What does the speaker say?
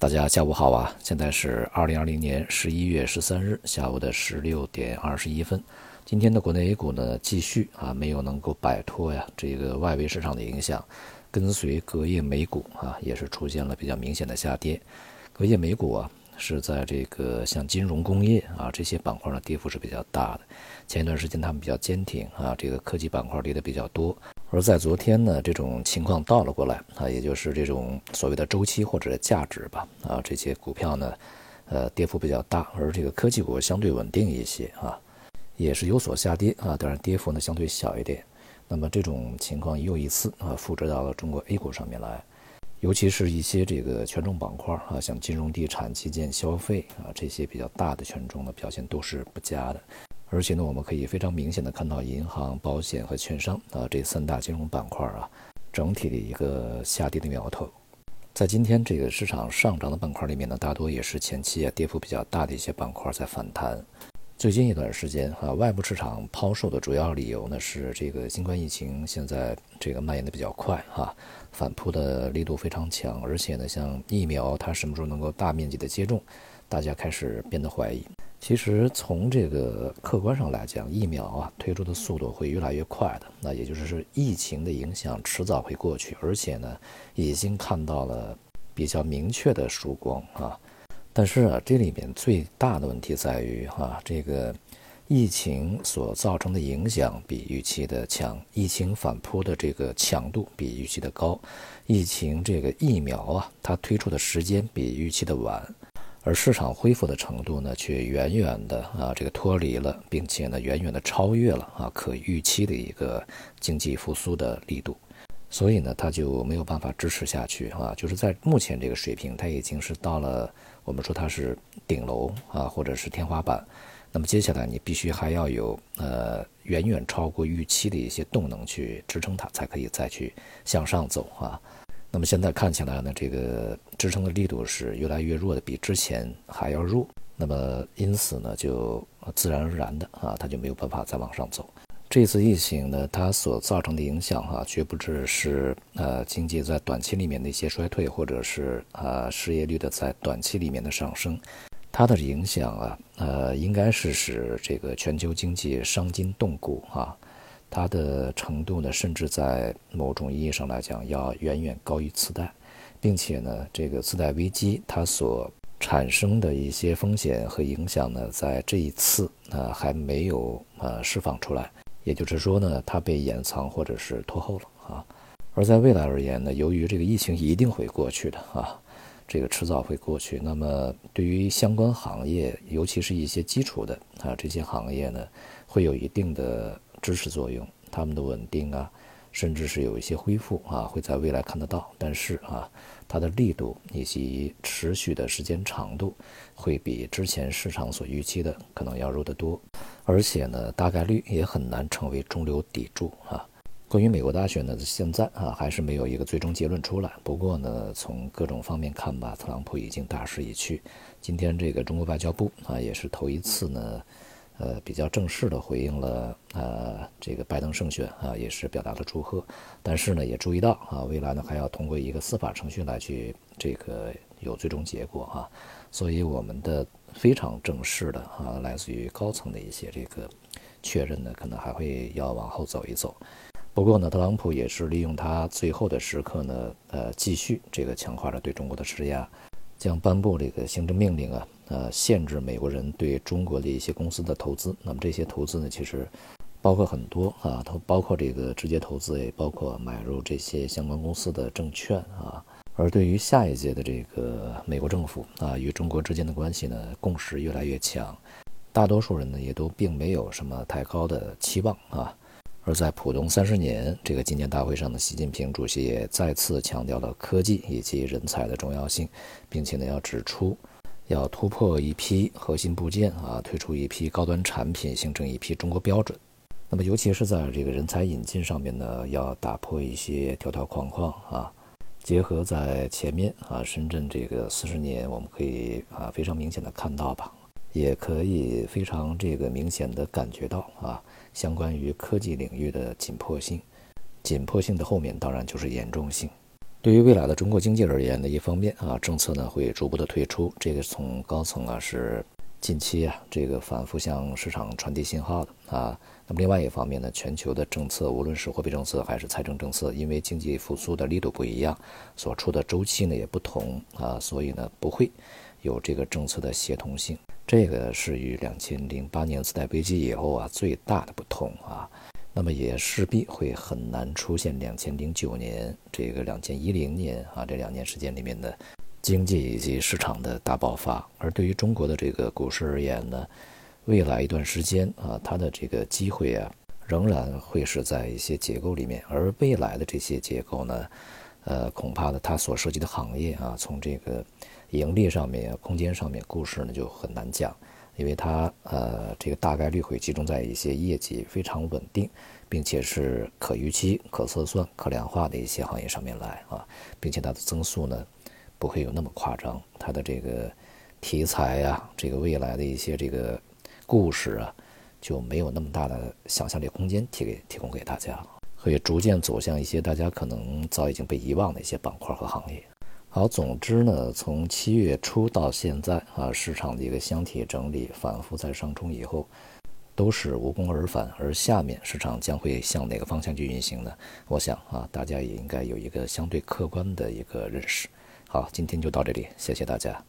大家下午好啊！现在是二零二零年十一月十三日下午的十六点二十一分。今天的国内 A 股呢，继续啊没有能够摆脱呀这个外围市场的影响，跟随隔夜美股啊也是出现了比较明显的下跌。隔夜美股啊是在这个像金融、工业啊这些板块呢跌幅是比较大的。前一段时间他们比较坚挺啊，这个科技板块跌的比较多。而在昨天呢，这种情况倒了过来啊，也就是这种所谓的周期或者价值吧啊，这些股票呢，呃，跌幅比较大，而这个科技股相对稳定一些啊，也是有所下跌啊，当然跌幅呢相对小一点。那么这种情况又一次啊复制到了中国 A 股上面来，尤其是一些这个权重板块啊，像金融、地产、基建、消费啊这些比较大的权重的表现都是不佳的。而且呢，我们可以非常明显的看到银行、保险和券商啊这三大金融板块啊，整体的一个下跌的苗头。在今天这个市场上涨的板块里面呢，大多也是前期啊跌幅比较大的一些板块在反弹。最近一段时间啊，外部市场抛售的主要理由呢是这个新冠疫情现在这个蔓延的比较快哈，反扑的力度非常强，而且呢，像疫苗它什么时候能够大面积的接种，大家开始变得怀疑。其实从这个客观上来讲，疫苗啊推出的速度会越来越快的。那也就是，疫情的影响迟早会过去，而且呢，已经看到了比较明确的曙光啊。但是啊，这里面最大的问题在于哈，这个疫情所造成的影响比预期的强，疫情反扑的这个强度比预期的高，疫情这个疫苗啊，它推出的时间比预期的晚。而市场恢复的程度呢，却远远的啊，这个脱离了，并且呢，远远的超越了啊可预期的一个经济复苏的力度，所以呢，它就没有办法支持下去啊。就是在目前这个水平，它已经是到了我们说它是顶楼啊，或者是天花板。那么接下来你必须还要有呃远远超过预期的一些动能去支撑它，才可以再去向上走啊。那么现在看起来呢，这个支撑的力度是越来越弱的，比之前还要弱。那么因此呢，就自然而然的啊，它就没有办法再往上走。这次疫情呢，它所造成的影响哈，绝不只是呃经济在短期里面的一些衰退，或者是啊失业率的在短期里面的上升。它的影响啊，呃，应该是使这个全球经济伤筋动骨啊。它的程度呢，甚至在某种意义上来讲，要远远高于次贷，并且呢，这个次贷危机它所产生的一些风险和影响呢，在这一次啊还没有呃释放出来，也就是说呢，它被掩藏或者是拖后了啊。而在未来而言呢，由于这个疫情一定会过去的啊，这个迟早会过去，那么对于相关行业，尤其是一些基础的啊这些行业呢，会有一定的。支持作用，他们的稳定啊，甚至是有一些恢复啊，会在未来看得到。但是啊，它的力度以及持续的时间长度，会比之前市场所预期的可能要弱得多。而且呢，大概率也很难成为中流砥柱啊。关于美国大选呢，现在啊还是没有一个最终结论出来。不过呢，从各种方面看吧，特朗普已经大势已去。今天这个中国外交部啊，也是头一次呢。呃，比较正式的回应了，呃，这个拜登胜选啊，也是表达了祝贺，但是呢，也注意到啊，未来呢还要通过一个司法程序来去这个有最终结果啊，所以我们的非常正式的啊，来自于高层的一些这个确认呢，可能还会要往后走一走。不过呢，特朗普也是利用他最后的时刻呢，呃，继续这个强化着对中国的施压。将颁布这个行政命令啊，呃，限制美国人对中国的一些公司的投资。那么这些投资呢，其实包括很多啊，都包括这个直接投资，也包括买入这些相关公司的证券啊。而对于下一届的这个美国政府啊，与中国之间的关系呢，共识越来越强，大多数人呢也都并没有什么太高的期望啊。而在浦东三十年这个纪念大会上呢，习近平主席也再次强调了科技以及人才的重要性，并且呢要指出，要突破一批核心部件啊，推出一批高端产品，形成一批中国标准。那么尤其是在这个人才引进上面呢，要打破一些条条框框啊。结合在前面啊，深圳这个四十年，我们可以啊非常明显的看到吧，也可以非常这个明显的感觉到啊。相关于科技领域的紧迫性，紧迫性的后面当然就是严重性。对于未来的中国经济而言呢，一方面啊，政策呢会逐步的退出，这个从高层啊是近期啊这个反复向市场传递信号的啊。那么另外一方面呢，全球的政策，无论是货币政策还是财政政策，因为经济复苏的力度不一样，所处的周期呢也不同啊，所以呢不会有这个政策的协同性。这个是与两千零八年次贷危机以后啊最大的不同啊。那么也势必会很难出现两千零九年这个两千一零年啊这两年时间里面的经济以及市场的大爆发。而对于中国的这个股市而言呢？未来一段时间啊，它的这个机会啊，仍然会是在一些结构里面，而未来的这些结构呢，呃，恐怕呢，它所涉及的行业啊，从这个盈利上面、空间上面，故事呢就很难讲，因为它呃，这个大概率会集中在一些业绩非常稳定，并且是可预期、可测算、可量化的一些行业上面来啊，并且它的增速呢，不会有那么夸张，它的这个题材呀，这个未来的一些这个。故事啊，就没有那么大的想象力空间提给提供给大家，会逐渐走向一些大家可能早已经被遗忘的一些板块和行业。好，总之呢，从七月初到现在啊，市场的一个箱体整理反复在上冲以后，都是无功而返。而下面市场将会向哪个方向去运行呢？我想啊，大家也应该有一个相对客观的一个认识。好，今天就到这里，谢谢大家。